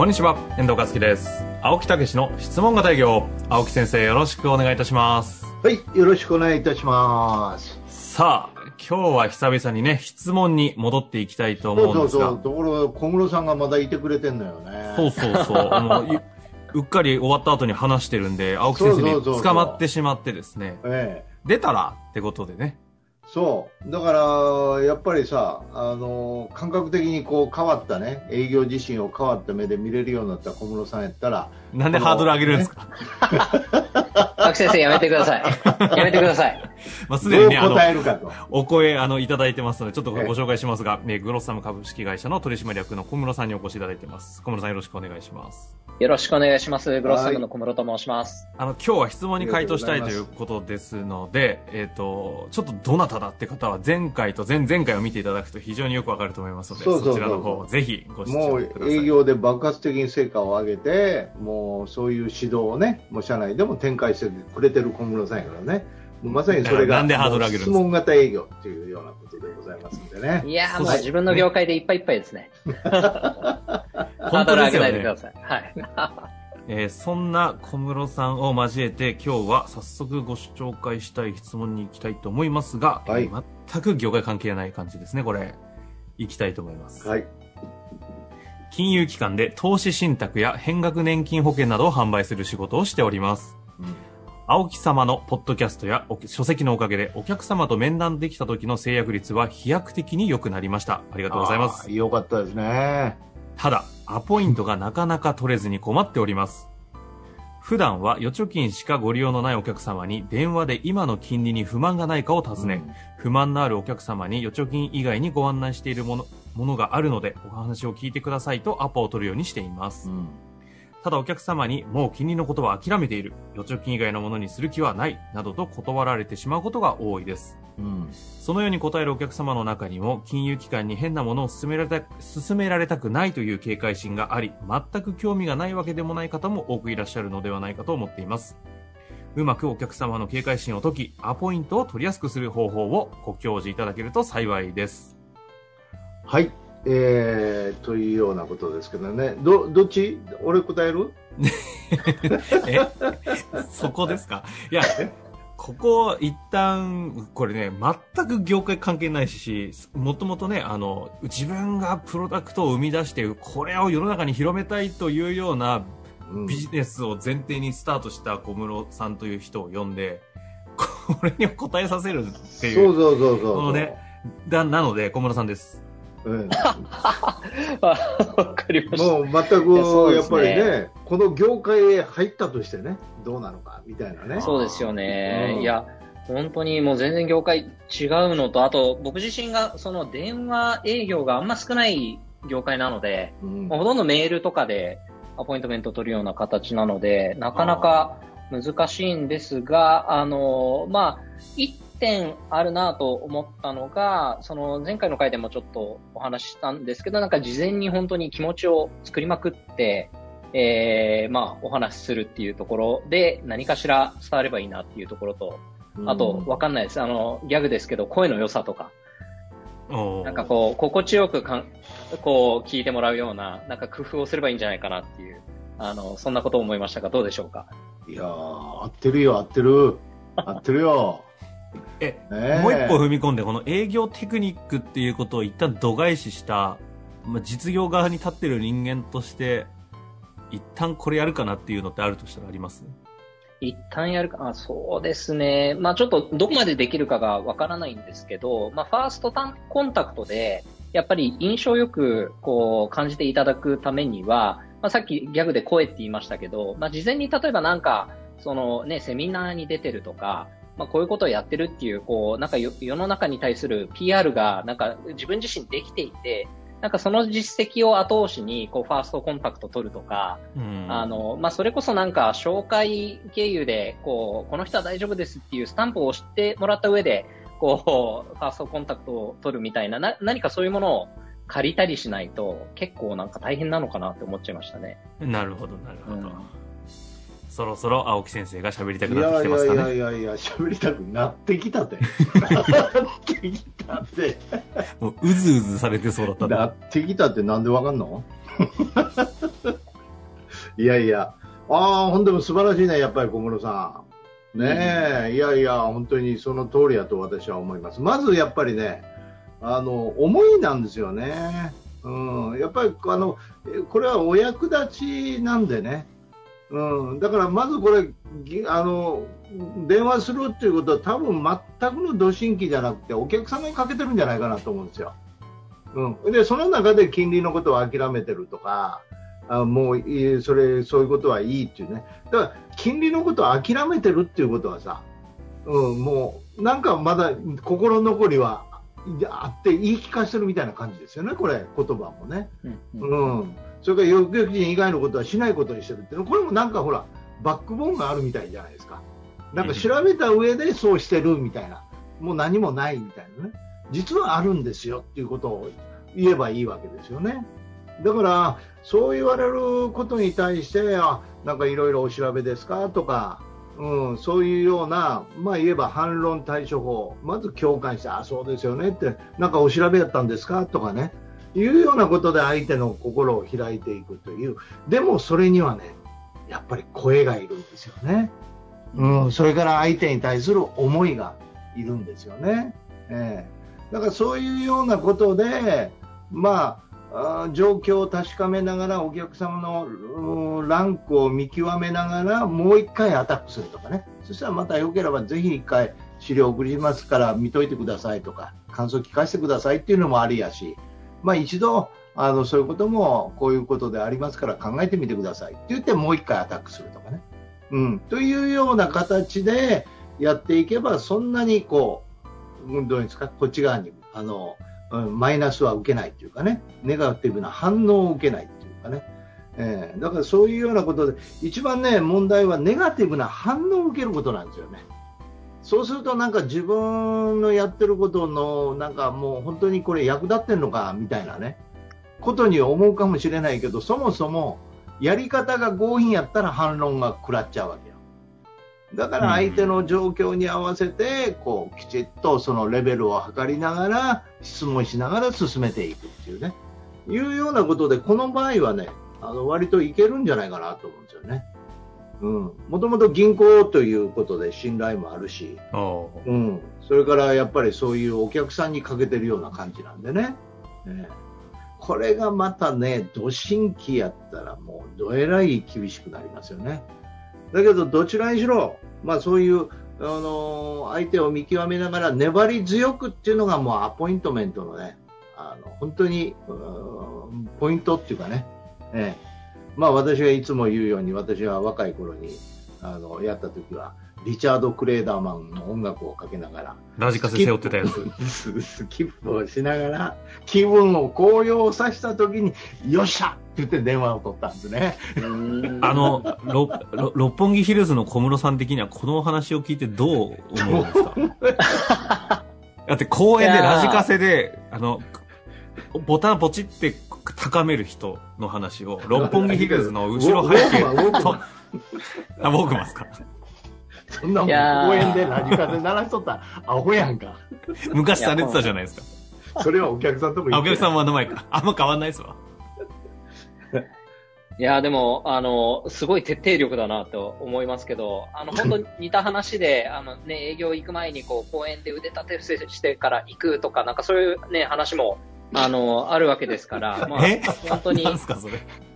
こんにちは、遠藤和樹です。青木武の質問型営業。青木先生、よろしくお願いいたします。はい、よろしくお願いいたします。さあ、今日は久々にね、質問に戻っていきたいと思うんですが。そうそう、ところが小室さんがまだいてくれてんのよね。そうそうそう。もうい うっかり終わった後に話してるんで、青木先生に捕まってしまってですね、ええ、出たらってことでね。そう。だから、やっぱりさ、あの、感覚的にこう変わったね、営業自身を変わった目で見れるようになった小室さんやったら、なんでハードル上げるんですか、青木先生やめてください。やめてください。まあ、すでにね、あの、答えるかと。お声、あの、いただいてますので、ちょっとご紹介しますが、えーグロッサム株式会社の取締役の小室さんにお越しいただいてます。小室さんよろしくお願いします。よろしくお願いします。グロッサムの小室と申します。あの、今日は質問に回答したいとということですので、えっ、と、ちょっとどなただって方は前回と前々回を見ていただくと非常によくわかると思いますので、そうそうそうちらの方、ぜひご視もう聴ください。営業で爆発的に成果を上げて、もうそういう指導をね、もう社内でも展開してくれてる小室さんやからね、まさにそれが質問型営業っていうようなことでございますんでね。いやもう自分の業界でいっぱいいっぱいですね。ハードル上げ。ないでください。はい。えーそんな小室さんを交えて、今日は早速ご紹介したい質問に行きたいと思いますが、はいえー全く業界関係ない感じですね、これ。行きたいと思います。はい。金融機関で投資信託や変額年金保険などを販売する仕事をしております。うん青木様のポッドキャストやお書籍のおかげでお客様と面談できた時の制約率は飛躍的に良くなりました。ありがとうございます。よかったですね。ただ、アポイントがなかなか取れずに困っております。普段は預貯金しかご利用のないお客様に電話で今の金利に不満がないかを尋ね、不満のあるお客様に預貯金以外にご案内しているものものがあるのでお話を聞いてくださいとアポを取るようにしています。うんただお客様にもう金利のことは諦めている、預貯金以外のものにする気はない、などと断られてしまうことが多いです。うんそのように答えるお客様の中にも、金融機関に変なものを勧められた勧められたくないという警戒心があり、全く興味がないわけでもない方も多くいらっしゃるのではないかと思っています。うまくお客様の警戒心を解き、アポイントを取りやすくする方法をご教示いただけると幸いです。はい。えー、というようなことですけどね。ど、どっち？俺答える？えそこですか？いや、ここ一旦、これね、全く業界関係ないし、もともとね、あの、自分がプロダクトを生み出して、これを世の中に広めたいというようなうんビジネスを前提にスタートした小室さんという人を呼んで、これに答えさせるっていう。そうそうそうそう。このねだなので、小室さんです。うん わかりました。もう全いややっぱりね、この業界へ入ったとしてね、どうなのかみたいなね。そうですよね。うんいや、本当にもう全然業界違うのと、あと僕自身がその電話営業があんま少ない業界なので、うんまあほとんどメールとかでアポイントメントを取るような形なので、なかなか難しいんですが、あの、まあ、一点あるなと思ったのが、その前回の回でもちょっとお話ししたんですけど、なんか事前に本当に気持ちを作りまくって、えー、まあ、お話しするっていうところで何かしら伝わればいいなっていうところと、あと、わかんないです。あの、ギャグですけど、声の良さとか、なんかこう、心地よくかん、こう、聞いてもらうような、なんか工夫をすればいいんじゃないかなっていう、あの、そんなことを思いましたが、どうでしょうか？いやー、合ってるよ、合ってる。合ってるよ。え、もう一歩踏み込んで、この営業テクニックっていうことを一旦度外視した、まあ、実業側に立ってる人間として、一旦これやるかなっていうのってあるとしたらあります？一旦やるか、あそうですね。まあちょっとどこまでできるかがわからないんですけど、まあファーストタンコンタクトで、やっぱり印象よくこう感じていただくためには、まあさっきギャグで声って言いましたけど、まあ事前に例えばなんか、そのね、セミナーに出てるとか、まあこういうことをやってるっていう、こう、なんかよ世の中に対する PR が、なんか自分自身できていて、なんかその実績を後押しに、こう、ファーストコンタクト取るとか、うんあの、まあ、それこそなんか、紹介経由で、こう、この人は大丈夫ですっていうスタンプを押してもらった上で、こう、ファーストコンタクトを取るみたいな、な、何かそういうものを借りたりしないと、結構なんか大変なのかなって思っちゃいましたね。なるほど、なるほど。うんそろそろ青木先生が喋りたくいなってやいやいきてますかね。やいやいや、喋りたくなってきたって。なってきたって。もう、うずうずされてそうだったんなだ。ってきたってなんでわかんの？いやいや。ああ、ほんでも素晴らしいね、やっぱり小室さん。ねえ、いやいや、本当にその通りだと私は思います。まずやっぱりね、あの、思いなんですよね。うん、やっぱりあの、えこれはお役立ちなんでね。うん、だからまずこれ、ぎあの、電話するっていうことは多分全くの土新規じゃなくてお客さんにかけてるんじゃないかなと思うんですよ。うん、でその中で金利のことを諦めてるとか、あもうそれそういうことはいいっていうね、だから金利のことを諦めてるっていうことはさ、うん、もうなんかまだ心残りはいあって言い聞かせてるみたいな感じですよね、これ、言葉もね。うん。うん、それから抑う人以外のことはしないことにしてるっていうこれもなんかほらバックボーンがあるみたいじゃないですか。なんか調べた上でそうしてるみたいな。もう何もないみたいなね。実はあるんですよっていうことを言えばいいわけですよね。だからそう言われることに対してあなんかいろいろお調べですか？とか、うん、そういうような、まあ、言えば反論対処法。まず共感してあそうですよねってなんかお調べやったんですか？とかね。いうようなことで相手の心を開いていくという、でもそれにはね、やっぱり声がいるんですよね。うん、それから相手に対する思いがいるんですよね。ええだからそういうようなことで、まあ、状況を確かめながら、お客様のランクを見極めながら、もう一回アタックするとかね。そしたらまたよければぜひ一回資料送りますから見といてくださいとか、感想聞かせてくださいっていうのもありやし、まあ、一度あのそういうこともこういうことでありますから考えてみてください。って言ってもう一回アタックするとかね、うん、というような形でやっていけばそんなにこううんどうですか？こっち側にあの、うんマイナスは受けないというかね。ネガティブな反応を受けないというかね、えーだからそういうようなことで一番ね問題はネガティブな反応を受けることなんですよね。そうするとなんか自分のやってることのなんかもう本当にこれ役立ってんのかみたいなねことに思うかもしれないけどそもそもやり方が強引やったら反論が食らっちゃうわけよ。だから相手の状況に合わせてこうきちっとそのレベルを測りながら質問しながら進めていくっていうね。いうようなことでこの場合はねあの割といけるんじゃないかなと思うんですよね。うん、もともと銀行ということで信頼もあるし、うん、それからやっぱりそういうお客さんにかけてるような感じなんでね、ええ。これがまたね、ど新規やったらもうどえらい厳しくなりますよね。だけどどちらにしろ、まあそういう、あのー相手を見極めながら粘り強くっていうのがもうアポイントメントのね、あの本当にポイントっていうかね、ええまあ私がいつも言うように私は若い頃にあのやった時はリチャード・クレーダーマンの音楽をかけながらラジカセ背負ってたやつ。ススキップをしながら気分を高揚させた時によっしゃって言って電話を取ったんですね。あの、ろろ六本木ヒルズの小室さん的にはこのお話を聞いてどう思うんですか？だって公園でラジカセで、あの、ボタンポチって高める人の話を、六本木ヒルズの後ろ背景ウォークマンウォークマンと、あ、僕ますか？そんなもんいやー公園でラジカセ鳴らしとったらアホやんか。昔されてたじゃないですか。それはお客さんともあ、言ってお客さんはの前か。あんま変わんないですわ。いや、でも、あの、すごい徹底力だなと思いますけど、あの、本当に似た話で、あのね、営業行く前に、こう、公園で腕立て伏せしてから行くとか、なんかそういうね、話も、あの、あるわけですから、まあえ、本当にな、んすか、それ？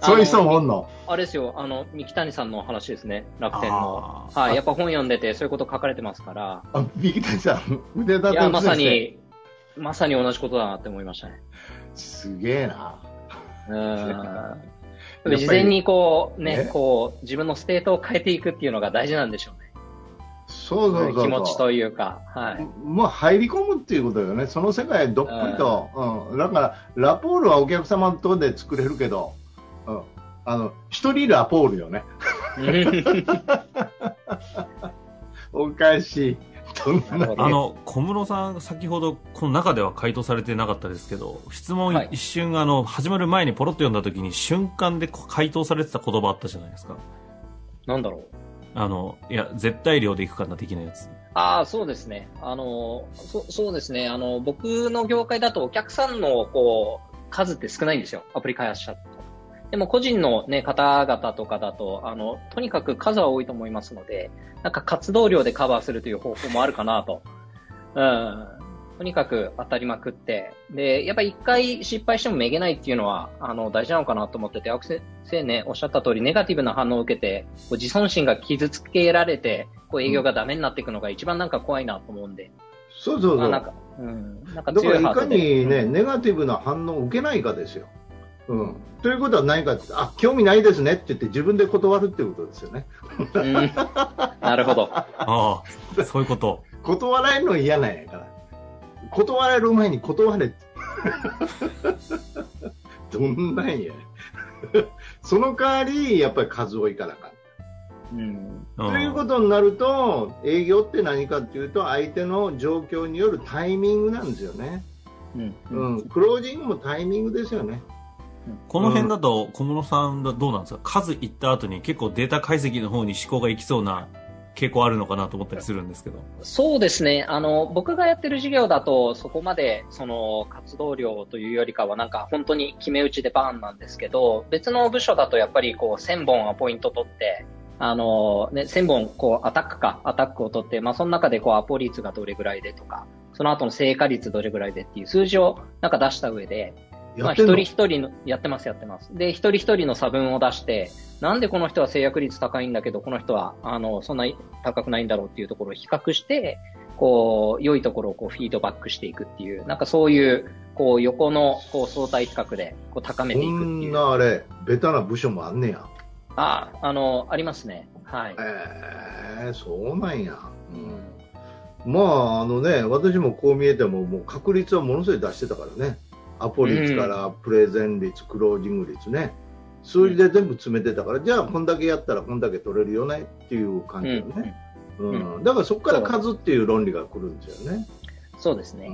そういう人もおんの？あれですよ、あの、三木谷さんの話ですね、楽天の。はい、やっぱ本読んでて、そういうこと書かれてますから、あ、三木谷さん、腕立ていや、まさ。に、まさに同じことだなって思いましたね。すげえな。うん。事前にこう、ねね、こう、自分のステートを変えていくっていうのが大事なんでしょうね。そうそうそう。そう気持ちというか、はい。もう入り込むっていうことよね、その世界へどっぷりと、うん、だからラポールはお客様とで作れるけど、うん、あの一人ラポールよね、おかしい、あの、小室さん、先ほど、この中では回答されてなかったですけど、質問はい。一瞬、あの、始まる前にポロッと読んだ時に、瞬間で回答されてた言葉あったじゃないですか。なんだろう。あの、いや、絶対量でいくかな、的なやつ。ああ、そうですね。あの、そそうですね。あの、僕の業界だとお客さんの、こう、数って少ないんですよ。アプリ開発者。でも個人のね、方々とかだと、あの、とにかく数は多いと思いますので、なんか活動量でカバーするという方法もあるかなと。うん。とにかく当たりまくって。で、やっぱり一回失敗してもめげないっていうのは、あの、大事なのかなと思ってて、青木先生ね、おっしゃった通り、ネガティブな反応を受けて、こう自尊心が傷つけられて、こう営業がダメになっていくのが一番なんか怖いなと思うんで。そうそうそう、まあなんか、うん。なんかだからいか強いハートで。にね、ネガティブな反応を受けないかですよ。うん、ということは何かってあ興味ないですねって言って自分で断るっていうことですよね。うん。なるほど。ああ、そういうこと。断られるの嫌なんやから。断られる前に断れって。どんなんや。その代わり、やっぱり数多いからかん。うん。うんということになると、営業って何かっていうと、相手の状況によるタイミングなんですよね。うん。うん、クロージングもタイミングですよね。この辺だと、小室さんだどうなんですか？数いった後に結構データ解析の方に思考がいきそうな傾向あるのかなと思ったりするんですけど。そうですね。あの、僕がやってる事業だと、そこまで、その、活動量というよりかは、なんか、本当に決め打ちでバーンなんですけど、別の部署だと、やっぱり、こう、1000本アポイント取って、あの、ね、1000本、こう、アタックか、アタックを取って、まあ、その中で、こう、アポ率がどれぐらいでとか、その後の成果率どれぐらいでっていう数字を、なんか出した上で、まあ、一人一人の、やってます、やってます。で、一人一人の差分を出して、なんでこの人は制約率高いんだけど、この人は、あの、そんな高くないんだろうっていうところを比較して、こう、良いところをこうフィードバックしていくっていう、なんかそういう、こう、横の、こう、相対比較で、こう、高めこていくっていんう。なあれ、ベタな部署もあんねや。あ、あの、ありますね。はい。えー、そうなんや。うん、まあ、あのね、私もこう見えても、もう確率はものすごい出してたからね。アポ率からプレゼン率、クロージング率ね。数字で全部詰めてたから、じゃあこんだけやったらこんだけ取れるよねっていう感じよね。うんだからそこから数っていう論理が来るんですよね。そうですね。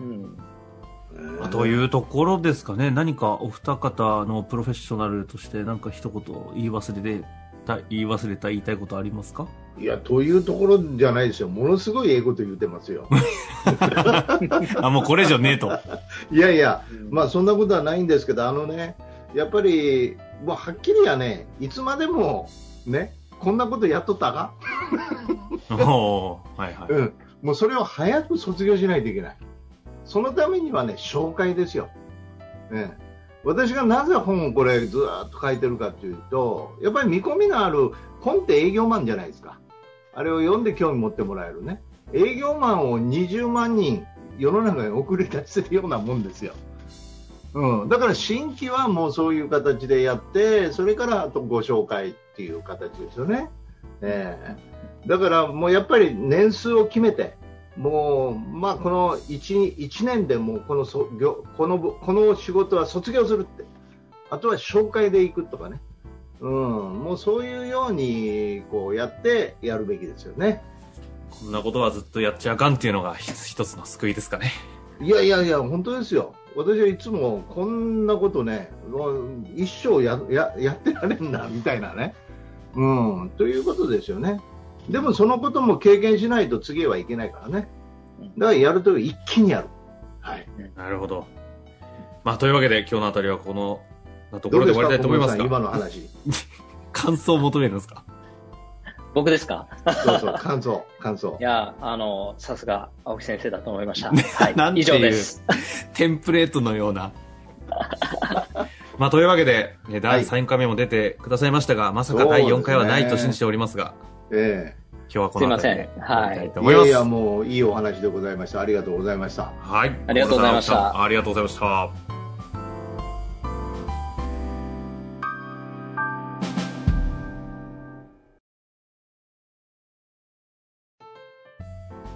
ううん。というところですかね。何かお二方のプロフェッショナルとして何か一言言い忘れた、言い忘れた言いたいことありますか？いや、というところじゃないですよ。ものすごい英語と言ってますよ。あ、もうこれ以上ねえと。いやいや、うんまあそんなことはないんですけど、あのね、やっぱり、もうはっきりやね、いつまでもね、こんなことやっとったか、はいはい。うん、もうそれを早く卒業しないといけない。そのためにはね、紹介ですよ。ね、私がなぜ本をこれずーっと書いてるかというと、やっぱり見込みのある本って営業マンじゃないですか。あれを読んで興味持ってもらえるね。営業マンを20万人世の中に送り出せるようなもんですよ。うん、だから新規はもうそういう形でやって、それからあとご紹介っていう形ですよね。ええだからもうやっぱり年数を決めて、もう、まあ、この 1, 1年でもうこのそこのこの仕事は卒業するって、あとは紹介で行くとかね、うん、もうそういうようにこうやってやるべきですよね。こんなことはずっとやっちゃあかんっていうのが一つの救いですかね。いやいやいや、本当ですよ。私はいつもこんなことね、一生やややってられんな、みたいなね。うん、ということですよね。でもそのことも経験しないと次はいけないからね。だからやると一気にやる。はい。なるほど。まあ、というわけで今日のあたりはこのところで終わりたいと思います小室さん今が、の話。感想を求めるんですか？僕ですか？そうそう、感想、感想い。や、あの、さすが青木先生だと思いました。はい。以上です。テンプレートのような。まあ、というわけで、え第3回目も出てくださいましたが、まさか第4回はないと信じておりますが、え今日はこの辺りですいませんはい終わりたいと思います。えいやいや、もういいお話でございました。ありがとうございました。はい。ありがとうございましたありがとうございました。